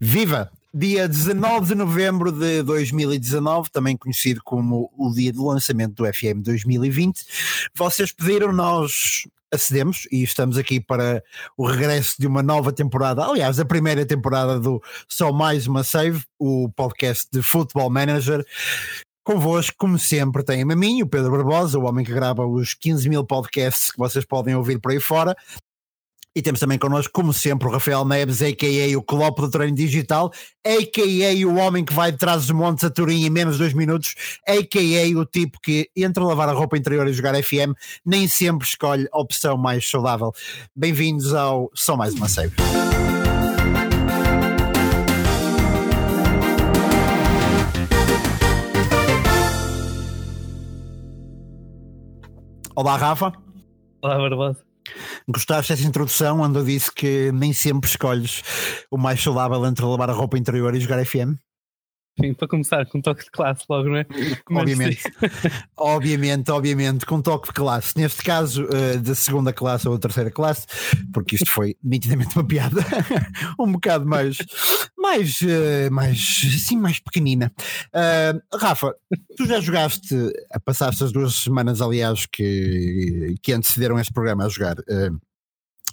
Viva! Dia 19 de novembro de 2019, também conhecido como o dia do lançamento do FM 2020. Vocês pediram, nós acedemos e estamos aqui para o regresso de uma nova temporada. Aliás, a primeira temporada do Só Mais Uma Save, o podcast de Football Manager. Convosco, como sempre, tem a mim, o Pedro Barbosa, o homem que grava os 15 mil podcasts que vocês podem ouvir por aí fora, e temos também connosco, como sempre, o Rafael Neves, a.k.a. o Klopp do treino digital, a.k.a. o homem que vai de trás dos montes a Turim em menos de dois minutos, a.k.a. o tipo que, entre lavar a roupa interior e jogar FM, nem sempre escolhe a opção mais saudável. Bem-vindos ao Só Mais Uma Save. Olá, Rafa. Olá, Barbosa. Gostaste dessa introdução onde eu disse que nem sempre escolhes o mais saudável entre lavar a roupa interior e jogar FM? Sim, para começar com um toque de classe logo, não é? Obviamente, obviamente, obviamente, com um toque de classe. Neste caso, uh, da segunda classe ou da terceira classe, porque isto foi nitidamente uma piada, um bocado mais, mais, uh, mais, assim, mais pequenina. Uh, Rafa, tu já jogaste, passaste as duas semanas, aliás, que, que antecederam este programa a jogar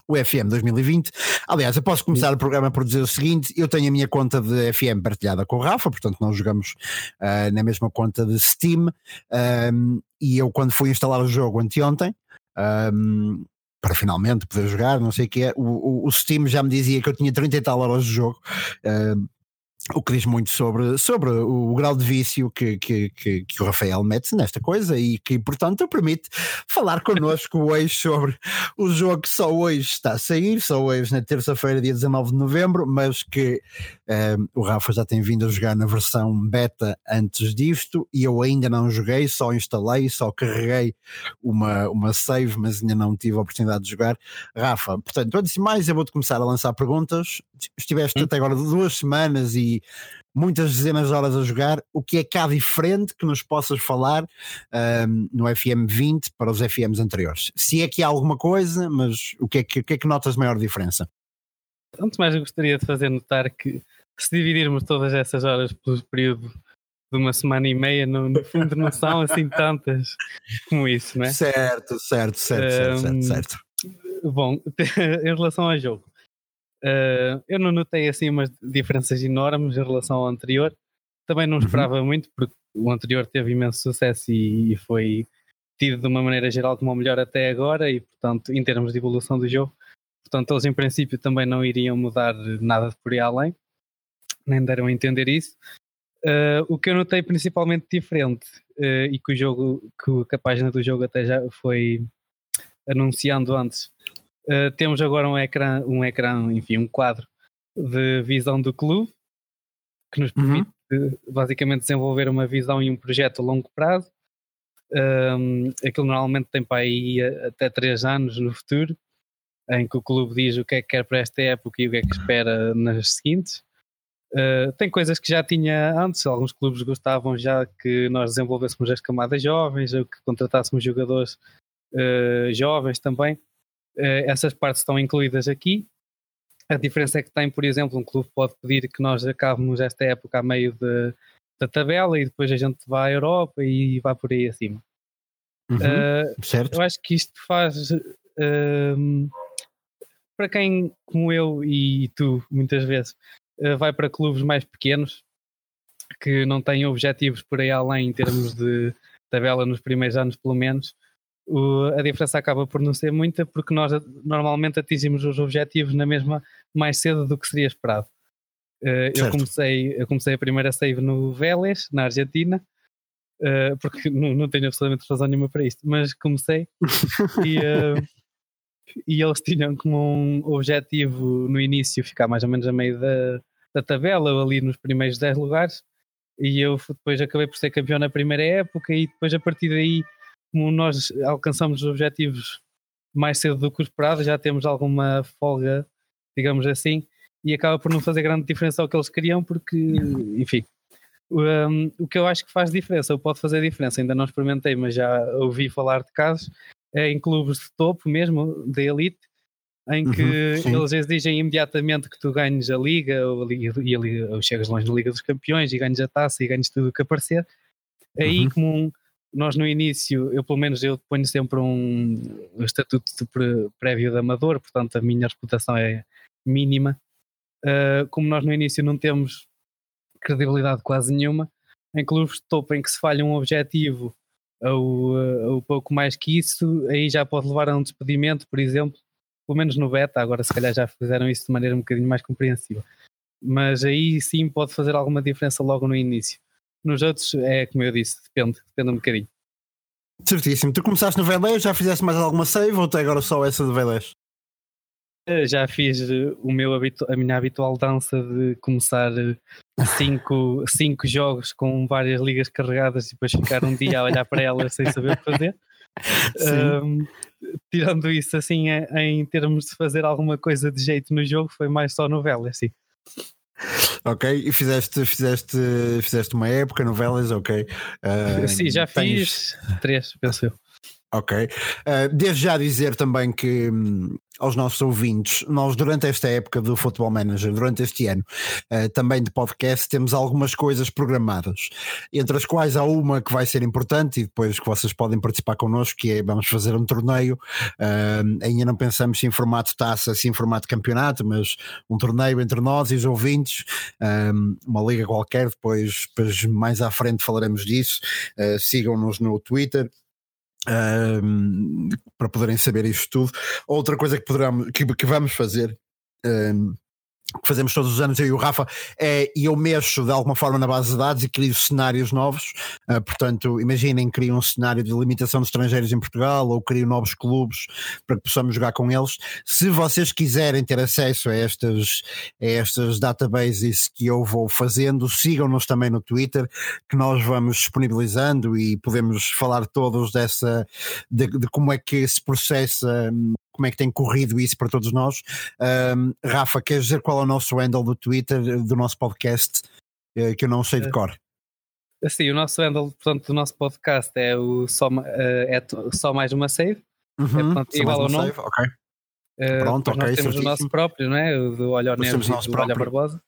o FM 2020. Aliás, eu posso começar o programa por dizer o seguinte: eu tenho a minha conta de FM partilhada com o Rafa, portanto, nós jogamos uh, na mesma conta de Steam. Um, e eu, quando fui instalar o jogo anteontem, um, para finalmente poder jogar, não sei o que é, o, o, Steam já me dizia que eu tinha 30 e tal horas de jogo. Uh, o que diz muito sobre, sobre o, grau de vício que, que, que, que, o Rafael mete nesta coisa e que, portanto, permite falar connosco hoje sobre o jogo que só hoje está a sair, só hoje na terça-feira, dia 19 de novembro, mas que um, ehm, o Rafa já tem vindo a jogar na versão beta antes disto e eu ainda não joguei, só instalei, só carreguei uma, uma save, mas ainda não tive a oportunidade de jogar. Rafa, portanto, antes de mais, eu vou-te começar a lançar perguntas. Estiveste hum? até agora duas semanas e muitas dezenas de horas a jogar, o que é cá diferente que nos possas falar um, no FM 20 para os FMs anteriores? Se é que há alguma coisa, mas o que é que, o que, é que notas maior diferença? Antes mais eu gostaria de fazer notar que se dividirmos todas essas horas pelo período de uma semana e meia, no, no fundo não são assim tantas como isso, não é? Certo, certo, certo, um, certo, certo. Bom, em relação ao jogo, Uh, eu não notei assim umas diferenças enormes em relação ao anterior. Também não uhum. esperava uhum. muito, porque o anterior teve imenso sucesso e, e, foi tido de uma maneira geral como o melhor até agora, e portanto, em termos de evolução do jogo, portanto, eles em princípio também não iriam mudar nada por aí além, nem deram a entender isso. Uh, o que eu notei principalmente diferente, uh, e que o jogo, que, que a página do jogo até já foi anunciando antes, Uh, temos agora um ecrã, um ecrã, enfim, um quadro de visão do clube que nos permite uhum. basicamente desenvolver uma visão e um projeto a longo prazo. Um, aquilo normalmente tem para aí até 3 anos no futuro, em que o clube diz o que é que quer para esta época e o que é que espera nas seguintes. Uh, tem coisas que já tinha antes, alguns clubes gostavam já que nós desenvolvêssemos as camadas jovens ou que contratássemos jogadores uh, jovens também. Eh, essas partes estão incluídas aqui. A diferença é que tem, por exemplo, um clube pode pedir que nós acabemos esta época a meio de, da tabela e depois a gente vá à Europa e vá por aí acima. Uhum, uh, certo. Eu acho que isto faz uh, para quem, como eu e tu, muitas vezes, uh, vai para clubes mais pequenos que não têm objetivos por aí além em termos de tabela nos primeiros anos, pelo menos o, a diferença acaba por não ser muita porque nós normalmente atingimos os objetivos na mesma mais cedo do que seria esperado. Uh, eu, comecei, eu comecei a primeira save no Vélez, na Argentina, uh, porque não, não tenho absolutamente razão nenhuma para isto, mas comecei e, uh, e eles tinham como um objetivo no início ficar mais ou menos a meio da, da tabela, ali nos primeiros 10 lugares, e eu depois acabei por ser campeão na primeira época e depois a partir daí como nós alcançamos os objetivos mais cedo do que o esperado, já temos alguma folga, digamos assim, e acaba por não fazer grande diferença ao que eles queriam, porque, enfim, um, o que eu acho que faz diferença, ou pode fazer diferença, ainda não experimentei, mas já ouvi falar de casos, é em clubes de topo mesmo, da elite, em que uhum, eles exigem imediatamente que tu ganhes a liga, ou, e ou chegas longe na Liga dos Campeões e ganhes a taça e ganhes tudo o que aparecer. Aí, uhum. como um, nós no início, eu pelo menos eu ponho sempre um, estatuto de prévio de amador, portanto a minha reputação é mínima. Uh, como nós no início não temos credibilidade quase nenhuma, em clubes de topo em que se falha um objetivo ou, ah, ou pouco mais que isso, aí já pode levar a um despedimento, por exemplo, pelo menos no beta, agora se calhar já fizeram isso de maneira um bocadinho mais compreensível. Mas aí sim pode fazer alguma diferença logo no início. Nos outros é como eu disse, depende, depende um bocadinho. Certíssimo. Tu começaste no Velés, já fizeste mais alguma save ou até agora só essa de Velés? Já fiz o meu a minha habitual dança de começar cinco, cinco jogos com várias ligas carregadas e depois ficar um dia a olhar para elas sem saber o que fazer. Um, tirando isso, assim, em termos de fazer alguma coisa de jeito no jogo, foi mais só novela, assim. Ok, e fizeste, fizeste, fizeste uma época, novelas, ok. Uh, Sim, já tens... fiz três, penso eu. Ok. Uh, devo já dizer também que hum, aos nossos ouvintes, nós durante esta época do Football Manager, durante este ano, uh, também de podcast, temos algumas coisas programadas, entre as quais há uma que vai ser importante e depois que vocês podem participar connosco, que é vamos fazer um torneio. Uh, ainda não pensamos se em formato taça, se em formato campeonato, mas um torneio entre nós e os ouvintes, uma liga qualquer, depois, depois mais à frente falaremos disso. Sigam-nos no Twitter um, para poderem saber isto tudo. Outra coisa que, que, que vamos fazer. Um, que fazemos todos os anos, eu e o Rafa, é e eu mexo de alguma forma na base de dados e crio cenários novos. Uh, portanto, imaginem, crio um cenário de limitação de estrangeiros em Portugal ou crio novos clubes para que possamos jogar com eles. Se vocês quiserem ter acesso a estas, a estas databases que eu vou fazendo, sigam-nos também no Twitter, que nós vamos disponibilizando e podemos falar todos dessa de, de como é que se processa como é que tem corrido isso para todos nós. Um, Rafa, queres dizer qual é o nosso handle do Twitter, do nosso podcast, eh, que eu não sei de cor? Sim, o nosso handle, portanto, do nosso podcast é o só, eh, é só mais uma save. Uhum, é, portanto, igual ao nome. Save, ok. Uh, Pronto, ok. Nós temos certíssimo. o nosso próprio, não é? O do Olha Neves e do Olha Barbosa.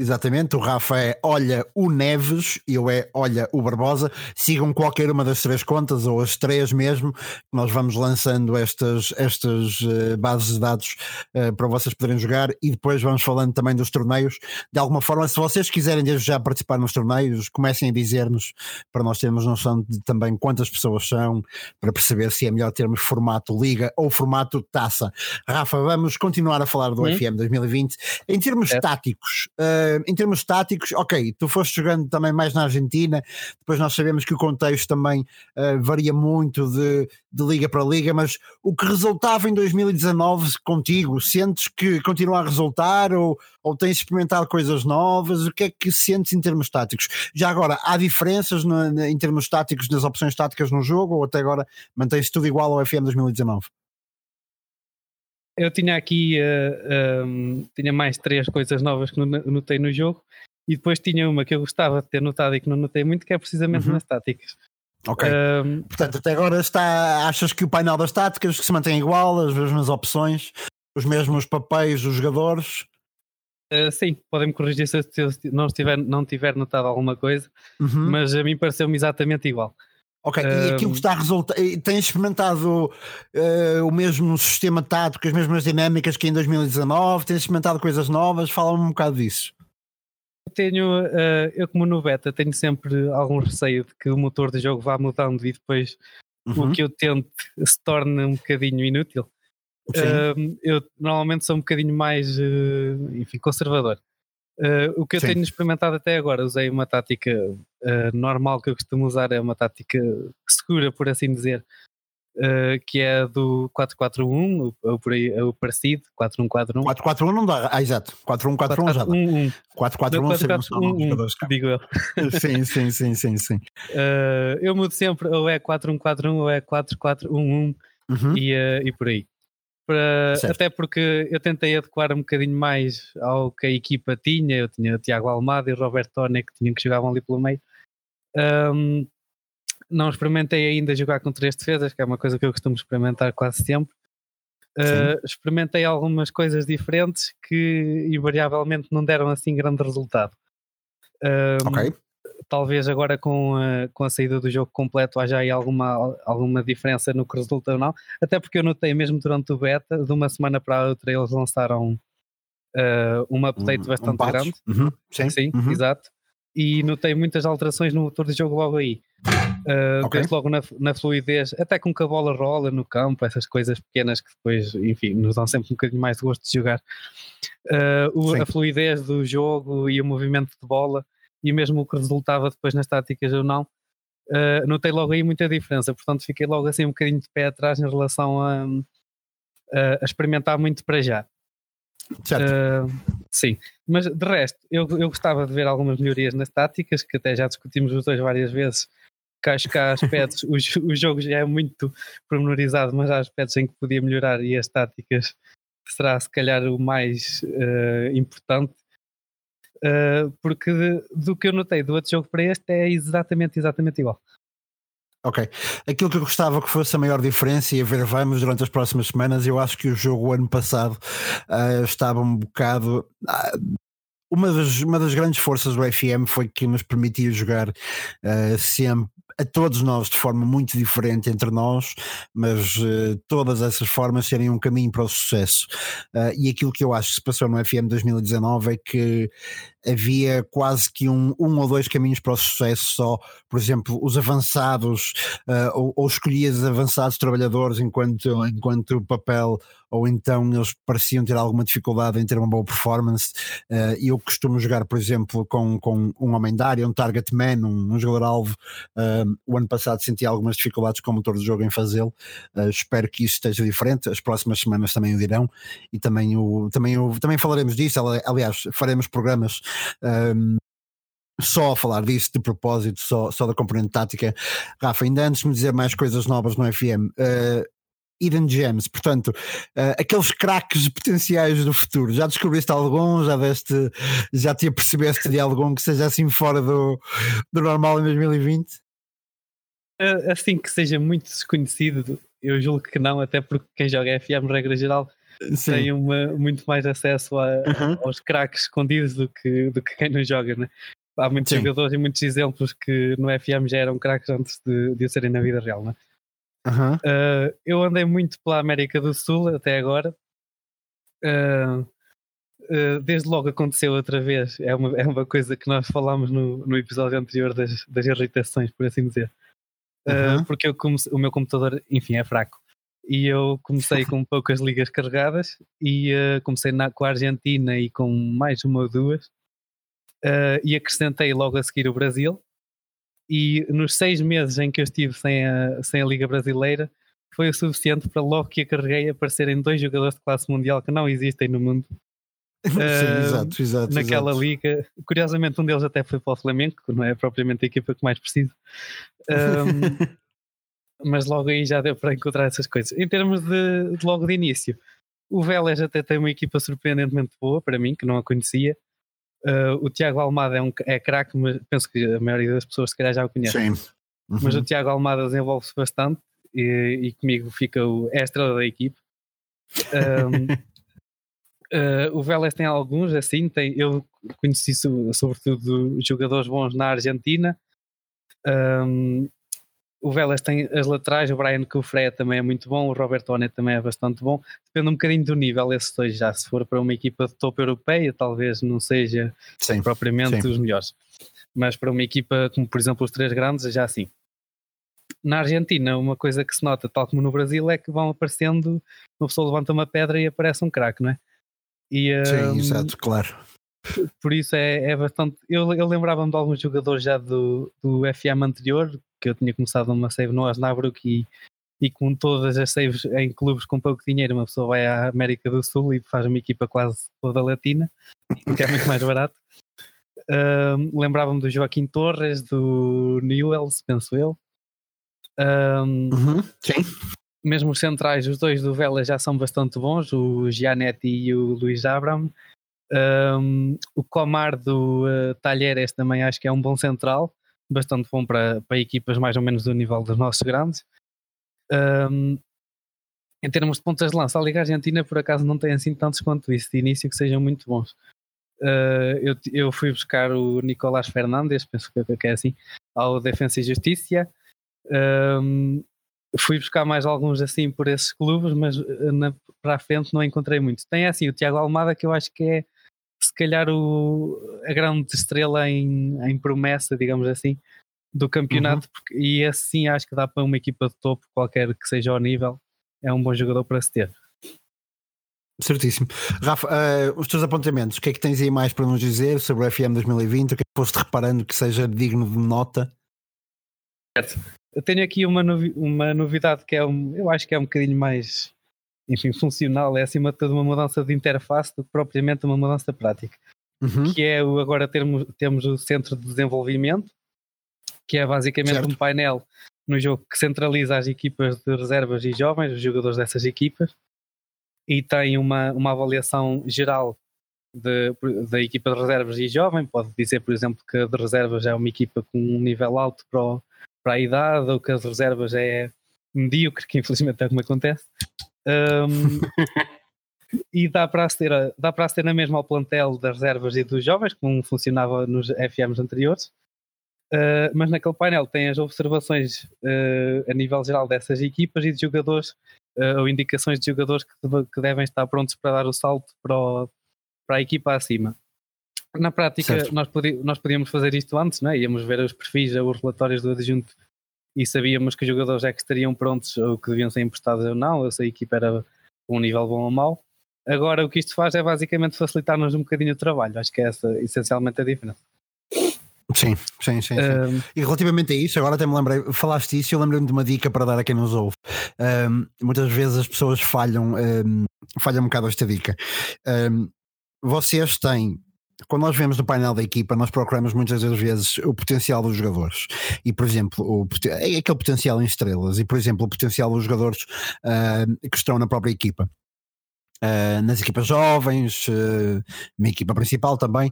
Exatamente, o Rafa é Olha o Neves e eu é Olha o Barbosa. Sigam qualquer uma das três contas, ou as três mesmo, nós vamos lançando estas, estas uh, bases de dados uh, para vocês poderem jogar e depois vamos falando também dos torneios. De alguma forma, se vocês quiserem desde já participar nos torneios, comecem a dizer-nos para nós termos noção de também quantas pessoas são, para perceber se é melhor termos formato Liga ou formato Taça. Rafa, vamos continuar a falar do hum? FM 2020. Em termos é. táticos, uh, em termos táticos, ok, tu foste jogando também mais na Argentina, depois nós sabemos que o contexto também uh, varia muito de, de, liga para liga, mas o que resultava em 2019 contigo, sentes que continua a resultar ou, ou tens experimentado coisas novas? O que é que sentes em termos táticos? Já agora, há diferenças no, em termos táticos nas opções táticas no jogo ou até agora mantém-se tudo igual ao FM 2019? Eu tinha aqui uh, um, tinha mais três coisas novas que notei no jogo e depois tinha uma que eu gostava de ter notado e que não notei muito, que é precisamente uhum. nas táticas. Ok. Um, Portanto, até agora está. Achas que o painel das táticas se mantém igual, as mesmas opções, os mesmos papéis dos jogadores? Uh, sim, podem-me corrigir se eu não, estiver, não tiver notado alguma coisa, uhum. mas a mim pareceu-me exatamente igual. Ok, e aquilo que está a resultar, tens experimentado uh, o mesmo sistema tático, as mesmas dinâmicas que em 2019, tens experimentado coisas novas, fala-me um bocado disso. Tenho, uh, eu como no beta tenho sempre algum receio de que o motor de jogo vá mudando e depois uhum. o que eu tento se torne um bocadinho inútil. Uh, eu normalmente sou um bocadinho mais, enfim, conservador. Uh, o que eu Sim. tenho experimentado até agora, usei uma tática uh, normal que eu costumo usar, é uma tática segura, por assim dizer, uh, que é do 441, ou por aí, o parecido, 4141. 441 não dá, ah, exato, 4141 já dá. 441 digo eu. sim, sim, sim, sim, sim. eu mudo sempre, ou é 4141 ou é 4411 uhum. e, e por aí para, até porque eu tentei adequar um bocadinho mais ao que a equipa tinha. Eu tinha o Tiago Almada e o Roberto Tone que tinham que jogavam ali pelo meio. Um, não experimentei ainda jogar com três defesas, que é uma coisa que eu costumo experimentar quase sempre. Uh, experimentei algumas coisas diferentes que invariavelmente não deram assim grande resultado. Um, ok. Talvez agora com a, com a saída do jogo completo haja aí alguma, alguma diferença no que resulta ou não. Até porque eu notei mesmo durante o beta, de uma semana para a outra, eles lançaram uh, um update um, bastante um grande. Uhum. Sim, Sim uhum. exato. E notei muitas alterações no motor de jogo logo aí. Uh, okay. Desde logo na, na, fluidez, até com que a bola rola no campo, essas coisas pequenas que depois, enfim, nos dão sempre um bocadinho mais de gosto de jogar. Uh, o, a fluidez do jogo e o movimento de bola e mesmo o que resultava depois nas táticas ou não, uh, notei logo aí muita diferença. Portanto, fiquei logo assim um bocadinho de pé atrás em relação a, a experimentar muito para já. Certo. sim, mas de resto, eu, eu gostava de ver algumas melhorias nas táticas, que até já discutimos os dois várias vezes que acho que há aspectos, o, o jogo já é muito pormenorizado, mas há aspectos em que podia melhorar e as táticas será se calhar o mais uh, importante. Uh, porque de, do que eu notei do outro jogo para este é exatamente, exatamente igual. Ok. Aquilo que eu gostava que fosse a maior diferença, e a ver, vamos durante as próximas semanas. Eu acho que o jogo, ano passado, uh, estava um bocado. Uh, uma das, uma das grandes forças do FM foi que nos permitia jogar sempre a todos nós de forma muito diferente entre nós, mas uh, todas essas formas serem um caminho para o sucesso. Uh, e aquilo que eu acho que se passou no FM 2019 é que havia quase que um, um ou dois caminhos para o sucesso só, por exemplo, os avançados, uh, ou, ou escolhias avançados trabalhadores enquanto, enquanto papel ou então eles pareciam ter alguma dificuldade em ter uma boa performance. Uh, eu costumo jogar, por exemplo, com, com um homem da área, um target man, um, um jogador-alvo. Uh, o ano passado senti algumas dificuldades com o motor do jogo em fazê-lo. Uh, espero que isso esteja diferente. As próximas semanas também o dirão e também, o, também, o, também falaremos disso. Aliás, faremos programas. Um, só a falar disso de propósito, só, só da componente tática. Rafa, ainda antes de me dizer mais coisas novas no FM, uh, hidden gems, portanto, uh, aqueles craques potenciais do futuro. Já descobriste algum? Já deste, já te apercebeste de algum que seja assim fora do, do normal em 2020? Uh, assim que seja muito desconhecido, eu julgo que não, até porque quem joga FM, regra geral, Sim. tem uma, muito mais acesso a, uhum. aos craques escondidos do que, do que quem não joga, né? Há muitos Sim. jogadores e muitos exemplos que no FM já eram craques antes de, de o serem na vida real, né? Uhum. Uh, eu andei muito pela América do Sul até agora. Uh, uh, desde logo aconteceu outra vez. É uma, é uma coisa que nós falámos no, no episódio anterior das, das irritações, por assim dizer. Uhum. Porque eu comecei, o meu computador, enfim, é fraco. E eu comecei com poucas ligas carregadas e comecei na, com a Argentina e com mais uma ou duas. e acrescentei logo a seguir o Brasil e nos seis meses em que eu estive sem a, sem a Liga Brasileira foi o suficiente para logo que a carreguei aparecerem dois jogadores de classe mundial que não existem no mundo. Sim, uh, exato, exato. Naquela exato. liga, curiosamente, um deles até foi para o Flamengo, que não é propriamente a equipa que mais precisa. Um, mas logo aí já deu para encontrar essas coisas. Em termos de, de logo de início, o Vélez até tem uma equipa surpreendentemente boa para mim, que não a conhecia. Uh, o Tiago Almada é, um, é craque, mas penso que a maioria das pessoas se calhar já o conhece. Sim. Uhum. Mas o Tiago Almada desenvolve-se bastante e, e, comigo fica o, a estrela da equipe. Um, uh, o Vélez tem alguns, assim, tem, eu conheci sobretudo jogadores bons na Argentina. Um, o Vélez tem as laterais, o Brian Cufré também é muito bom, o Roberto Onet também é bastante bom. Depende um bocadinho do nível, esses dois já. Se for para uma equipa de topo europeia, talvez não seja sim, propriamente sim. os melhores. Mas para uma equipa como, por exemplo, os três grandes, já sim. Na Argentina, uma coisa que se nota, tal como no Brasil, é que vão aparecendo, uma pessoa levanta uma pedra e aparece um craque, não é? E, sim, um, exato, claro. Por isso é, é bastante. Eu, eu lembrava-me de alguns jogadores já do, do FM anterior, que eu tinha começado uma save no Osnabrück e, e com todas as saves em clubes com pouco dinheiro, uma pessoa vai à América do Sul e faz uma equipa quase toda latina, que é muito mais barato. Um, Lembrava-me do Joaquim Torres, do Newells, penso eu. Um, uhum, sim. Mesmo os centrais, os dois do Vela já são bastante bons, o Gianetti e o Luís Abram. Um, o Comar do uh, Talheres também acho que é um bom central bastante bom para, para equipas mais ou menos do nível dos nossos grandes. Um, em termos de pontas de lança, a Liga Argentina por acaso não tem assim tantos quanto isso de início que sejam muito bons. Uh, eu, eu fui buscar o Nicolás Fernandes, penso que é assim, ao Defensa e Justiça. Um, fui buscar mais alguns assim por esses clubes, mas na, para a frente não encontrei muito. Tem assim o Tiago Almada, que eu acho que é calhar o, a grande estrela em, em promessa, digamos assim, do campeonato, uhum. porque, e assim acho que dá para uma equipa de topo, qualquer que seja o nível, é um bom jogador para se ter. Certíssimo. Rafa, uh, os teus apontamentos, o que é que tens aí mais para nos dizer sobre o FM 2020? O que é que foste reparando que seja digno de nota? Certo. Eu tenho aqui uma, novi uma novidade que é um, eu acho que é um bocadinho mais enfim, funcional, é acima de tudo uma mudança de interface do que propriamente uma mudança prática. Uhum. Que é o, agora termos, temos o centro de desenvolvimento, que é basicamente certo. um painel no jogo que centraliza as equipas de reservas e jovens, os jogadores dessas equipas, e tem uma, uma avaliação geral de, da equipa de reservas e jovem. Pode dizer, por exemplo, que a de reservas é uma equipa com um nível alto para, o, para a idade, ou que a de reservas é medíocre, que infelizmente é o que me acontece. Um, e dá para aceder, dá para aceder na mesma ao plantel das reservas e dos jovens, como funcionava nos FMs anteriores. Uh, mas naquele painel tem as observações uh, a nível geral dessas equipas e de jogadores uh, ou indicações de jogadores que, que, devem estar prontos para dar o salto para, o, para a equipa acima. Na prática, nós, nós podíamos fazer isto antes, não é? íamos ver os perfis, os relatórios do adjunto e sabíamos que os jogadores é que estariam prontos ou que deviam ser emprestados ou não, ou se a equipa era um nível bom ou mau. Agora, o que isto faz é basicamente facilitar-nos um bocadinho o trabalho. Acho que é essa essencialmente a diferença. Sim, sim, sim. sim. Um, e relativamente a isso, agora até me lembrei, falaste isso e eu lembrei-me de uma dica para dar a quem nos ouve. Um, muitas vezes as pessoas falham, um, falham um bocado esta dica. vocês têm quando nós vemos no painel da equipa, nós procuramos muitas vezes o potencial dos jogadores. E, por exemplo, o, é aquele potencial em estrelas. E, por exemplo, o potencial dos jogadores uh, que estão na própria equipa. Uh, nas equipas jovens, uh, na equipa principal também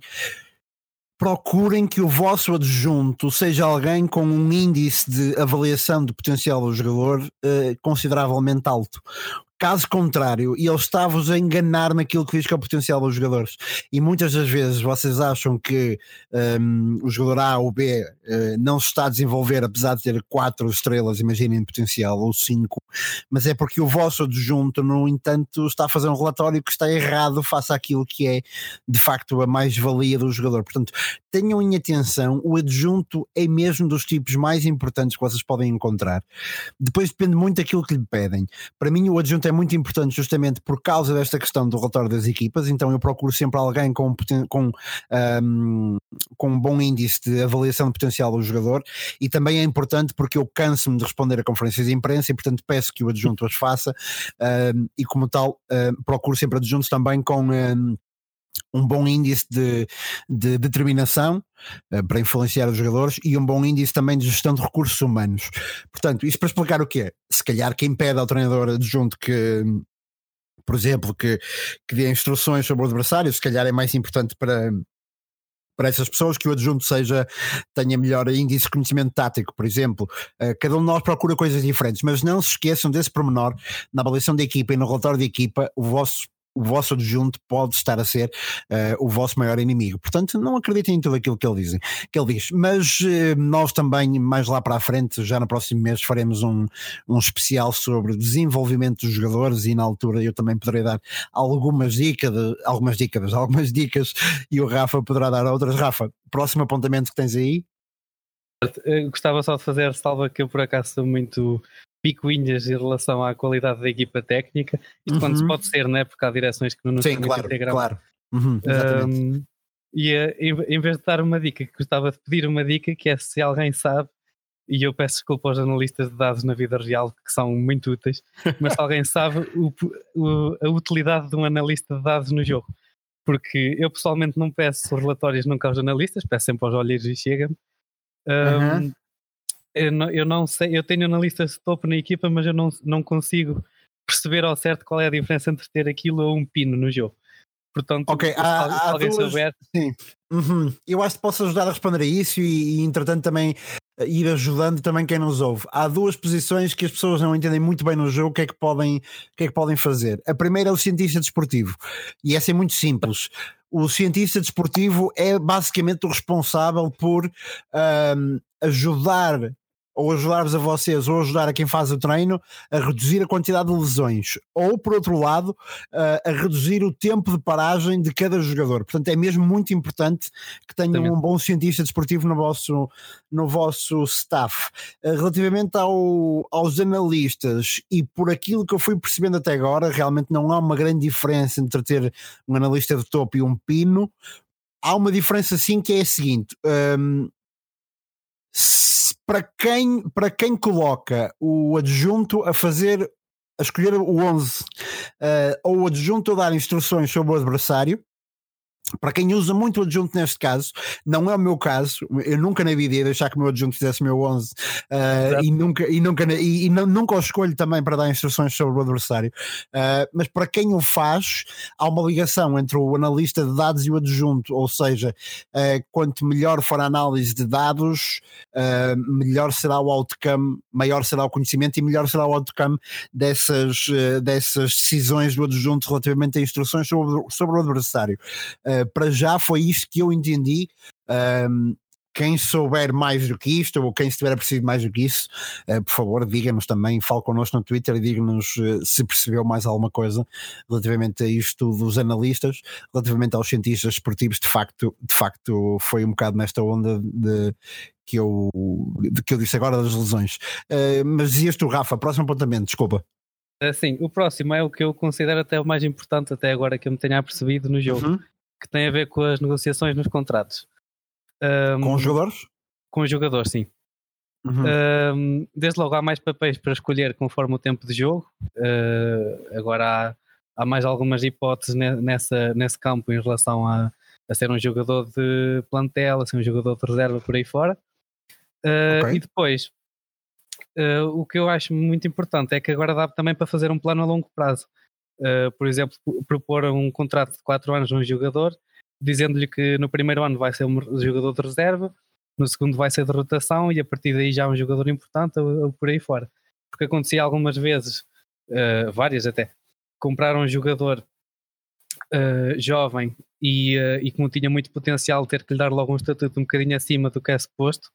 procurem que o vosso adjunto seja alguém com um índice de avaliação de potencial do jogador uh, consideravelmente alto. Caso contrário, ele está-vos a enganar naquilo que diz que é o potencial dos jogadores. E muitas das vezes vocês acham que um, o jogador A ou B uh, não se está a desenvolver, apesar de ter quatro estrelas, imaginem potencial, ou cinco, mas é porque o vosso adjunto, no entanto, está a fazer um relatório que está errado face àquilo que é de facto a mais-valia do jogador. Portanto, tenham em atenção, o adjunto é mesmo dos tipos mais importantes que vocês podem encontrar. Depois depende muito daquilo que lhe pedem. Para mim, o adjunto é muito importante justamente por causa desta questão do relatório das equipas, então eu procuro sempre alguém com, com, um, com um bom índice de avaliação de potencial do jogador e também é importante porque eu canso-me de responder a conferências de imprensa e portanto peço que o adjunto as faça um, e como tal um, procuro sempre adjuntos também com um, um bom índice de, de determinação uh, para influenciar os jogadores e um bom índice também de gestão de recursos humanos. Portanto, isso para explicar o que é. Se calhar quem pede ao treinador adjunto que, por exemplo, que, que dê instruções sobre o adversário, se calhar é mais importante para, para essas pessoas que o adjunto seja tenha melhor índice de conhecimento tático, por exemplo. Uh, cada um de nós procura coisas diferentes, mas não se esqueçam desse pormenor na avaliação da equipa e no relatório da equipa, o vosso o vosso adjunto pode estar a ser uh, o vosso maior inimigo. Portanto, não acreditem em tudo aquilo que ele diz. Que ele diz. Mas uh, nós também, mais lá para a frente, já no próximo mês, faremos um, um especial sobre desenvolvimento dos jogadores e na altura eu também poderei dar algumas dicas, algumas dicas, algumas dicas e o Rafa poderá dar outras. Rafa, próximo apontamento que tens aí? Eu gostava só de fazer salva que eu por acaso sou muito picuinhas em relação à qualidade da equipa técnica. Isto uhum. quando se pode ser, né? Porque há direções que não nos Sim, claro, claro. Uhum, um, e eh, em vez de dar uma dica, gostava de pedir uma dica que é se alguém sabe, e eu peço desculpa aos analistas de dados na vida real que são muito úteis, mas se alguém sabe o, o, a utilidade de um analista de dados no jogo. Porque eu pessoalmente não peço relatórios nunca aos analistas, peço sempre aos olheiros e chega-me. Um, uhum eu não, eu não sei, eu tenho analistas de topo na equipa, mas eu não, não consigo perceber ao certo qual é a diferença entre ter aquilo ou um pino no jogo. Portanto, okay, se há, há alguém duas, souber. Sim. Uhum. Eu acho que posso ajudar a responder a isso e, e entretanto também ir ajudando também quem nos ouve. Há duas posições que as pessoas não entendem muito bem no jogo o que é que podem, o que é que podem fazer. A primeira é o cientista desportivo, e essa é muito simples. O cientista desportivo é basicamente o responsável por um, ajudar ou ajudar-vos a vocês, ou ajudar a quem faz o treino a reduzir a quantidade de lesões, ou por outro lado, a reduzir o tempo de paragem de cada jogador. Portanto, é mesmo muito importante que tenham Também. um bom cientista desportivo no vosso, no vosso staff. Relativamente ao, aos analistas, e por aquilo que eu fui percebendo até agora, realmente não há uma grande diferença entre ter um analista de topo e um pino. Há uma diferença sim que é a seguinte. Um, para quem, para quem coloca o adjunto a fazer, a escolher o 11, uh, eh, ou o adjunto a dar instruções sobre o adversário, para quem usa muito o adjunto neste caso, não é o meu caso, eu nunca na vida ia deixar que o meu adjunto fizesse o meu 11 uh, eh, e nunca, e, nunca, e, e nunca o escolho também para dar instruções sobre o adversário. Uh, mas para quem o faz, há uma ligação entre o analista de dados e o adjunto, ou seja, uh, quanto melhor for a análise de dados, melhor será o outcome, maior será o conhecimento e melhor será o outcome dessas, dessas decisões do adjunto relativamente a instruções sobre, sobre o adversário. Uh, para já foi isto que eu entendi. Um, quem souber mais do que isto, ou quem estiver a precisar mais do que isso, uh, por favor, diga-nos também, fale connosco no Twitter e diga-nos uh, se percebeu mais alguma coisa relativamente a isto dos analistas, relativamente aos cientistas esportivos, de facto, de facto foi um bocado nesta onda de que eu, de, que eu disse agora das lesões. Uh, mas dizias tu, Rafa, próximo apontamento, desculpa. Sim, o próximo é o que eu considero até o mais importante até agora que eu me tenha percebido no jogo. Uhum que tem a ver com as negociações nos contratos. Um, com os jogadores? Com os jogadores, sim. Uhum. Um, desde logo há mais papéis para escolher conforme o tempo de jogo. Uh, agora há, há, mais algumas hipóteses nessa, nesse campo em relação a, a, ser um jogador de plantel, a ser um jogador de reserva por aí fora. Uh, okay. E depois, uh, o que eu acho muito importante é que agora dá também para fazer um plano a longo prazo uh, por exemplo, propor um contrato de 4 anos a um jogador, dizendo-lhe que no primeiro ano vai ser um jogador de reserva, no segundo vai ser de rotação e a partir daí já é um jogador importante ou, ou por aí fora. Porque acontecia algumas vezes, uh, várias até, comprar um jogador uh, jovem e, uh, e como tinha muito potencial ter que lhe dar logo um estatuto um bocadinho acima do que é suposto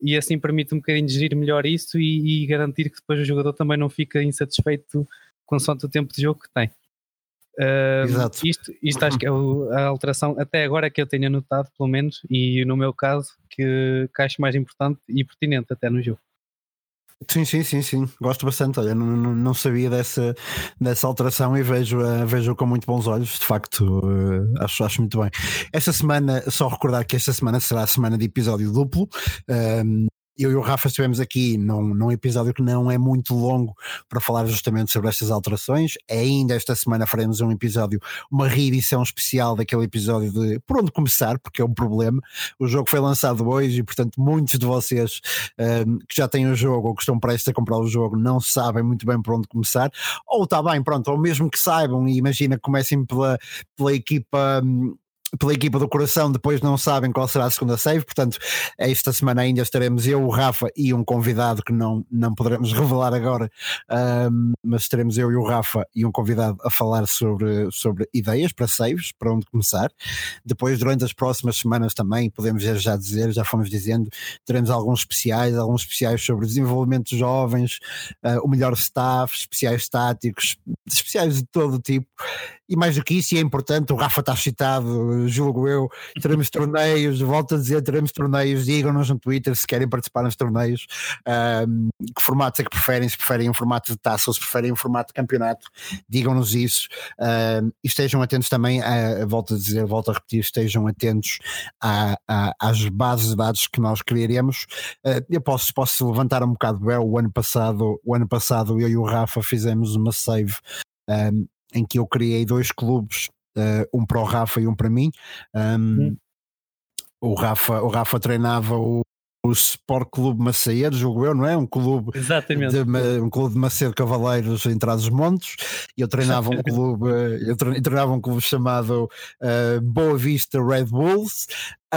e assim permite um bocadinho gerir melhor isso e, e, garantir que depois o jogador também não fica insatisfeito consoante o tempo de jogo que tem. Uh, Exato. Isto, isto acho que é a alteração até agora que eu tenho notado, pelo menos, e no meu caso, que, que acho mais importante e pertinente até no jogo. Sim, sim, sim, sim. Gosto bastante. Olha, não, não sabia dessa, dessa alteração e vejo, uh, vejo com muito bons olhos. De facto, uh, acho, acho muito bem. Esta semana, só recordar que esta semana será a semana de episódio duplo. Uh, eu e o Rafa estivemos aqui num, num episódio que não é muito longo para falar justamente sobre estas alterações. Ainda esta semana faremos um episódio, uma reedição especial daquele episódio de por onde começar, porque é um problema. O jogo foi lançado hoje e, portanto, muitos de vocês um, que já têm o jogo ou que estão prestes a comprar o jogo não sabem muito bem por onde começar. Ou está bem, pronto, ou mesmo que saibam, e imagina que comecem pela, pela equipa. Um, pela equipa do coração, depois não sabem qual será a segunda save, portanto, esta semana ainda estaremos eu, o Rafa e um convidado que não, não poderemos revelar agora, um, mas estaremos eu e o Rafa e um convidado a falar sobre, sobre ideias para saves, para onde começar. Depois, durante as próximas semanas também, podemos já dizer, já fomos dizendo, teremos alguns especiais, alguns especiais sobre desenvolvimento de jovens, uh, o melhor staff, especiais táticos, especiais de todo tipo, e mais do que isso, e é importante, o Rafa está citado, julgo eu, teremos torneios, volto a dizer, teremos torneios, digam-nos no Twitter se querem participar nos torneios, um, que formatos é que preferem, se preferem um formato de taça ou se preferem um formato de campeonato, digam-nos isso, um, e estejam atentos também, a, volto a dizer, volto a repetir, estejam atentos a, a, às bases de dados que nós criaremos. Uh, eu posso, posso levantar um bocado o ano passado, o ano passado eu e o Rafa fizemos uma save um, em que eu criei dois clubes, uh, um para o Rafa e um para mim. Um, hum. o, Rafa, o Rafa treinava o, o Sport Clube Macedo, jogo eu, não é? Um clube, Exatamente. De, um clube de Macedo Cavaleiros em Trás-os-Montes. E eu treinava um clube, eu treinava um clube chamado uh, Boa Vista Red Bulls.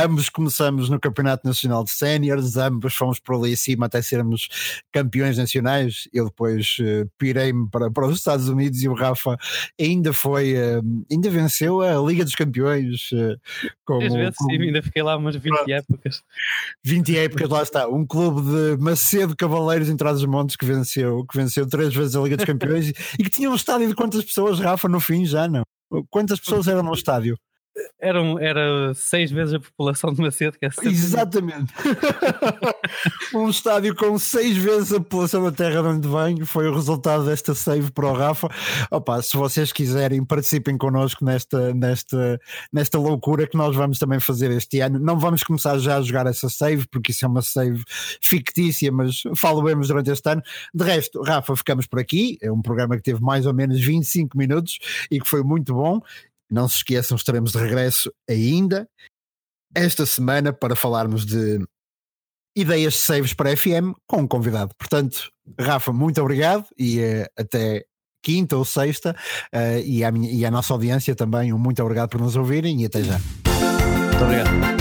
Ambos começamos no Campeonato Nacional de Séniores, ambos fomos por ali acima até sermos campeões nacionais. Eu depois uh, pirei-me para, para os Estados Unidos e o Rafa ainda foi, uh, ainda venceu a Liga dos Campeões. Uh, como, vezes como... sim, ainda fiquei lá umas 20 Pronto. épocas. 20 épocas, lá está. Um clube de Macedo Cavaleiros em Trás-os-Montes que venceu, que venceu três vezes a Liga dos Campeões e que tinha um estádio de quantas pessoas, Rafa, no fim já não? Quantas pessoas eram no estádio? Eram, era seis vezes a população de Macedo, que é Exatamente. um estádio com seis vezes a população da terra de onde venho foi o resultado desta save para o Rafa. Opa, se vocês quiserem, participem connosco nesta, nesta, nesta loucura que nós vamos também fazer este ano. Não vamos começar já a jogar essa save, porque isso é uma save fictícia, mas falaremos durante este ano. De resto, Rafa, ficamos por aqui. É um programa que teve mais ou menos 25 minutos e que foi muito bom. Não se esqueçam, estaremos de regresso ainda esta semana para falarmos de ideias de saves para FM com um convidado. Portanto, Rafa, muito obrigado e uh, até quinta ou sexta. Uh, e, à minha, e à nossa audiência também, um muito obrigado por nos ouvirem e até já. Muito obrigado.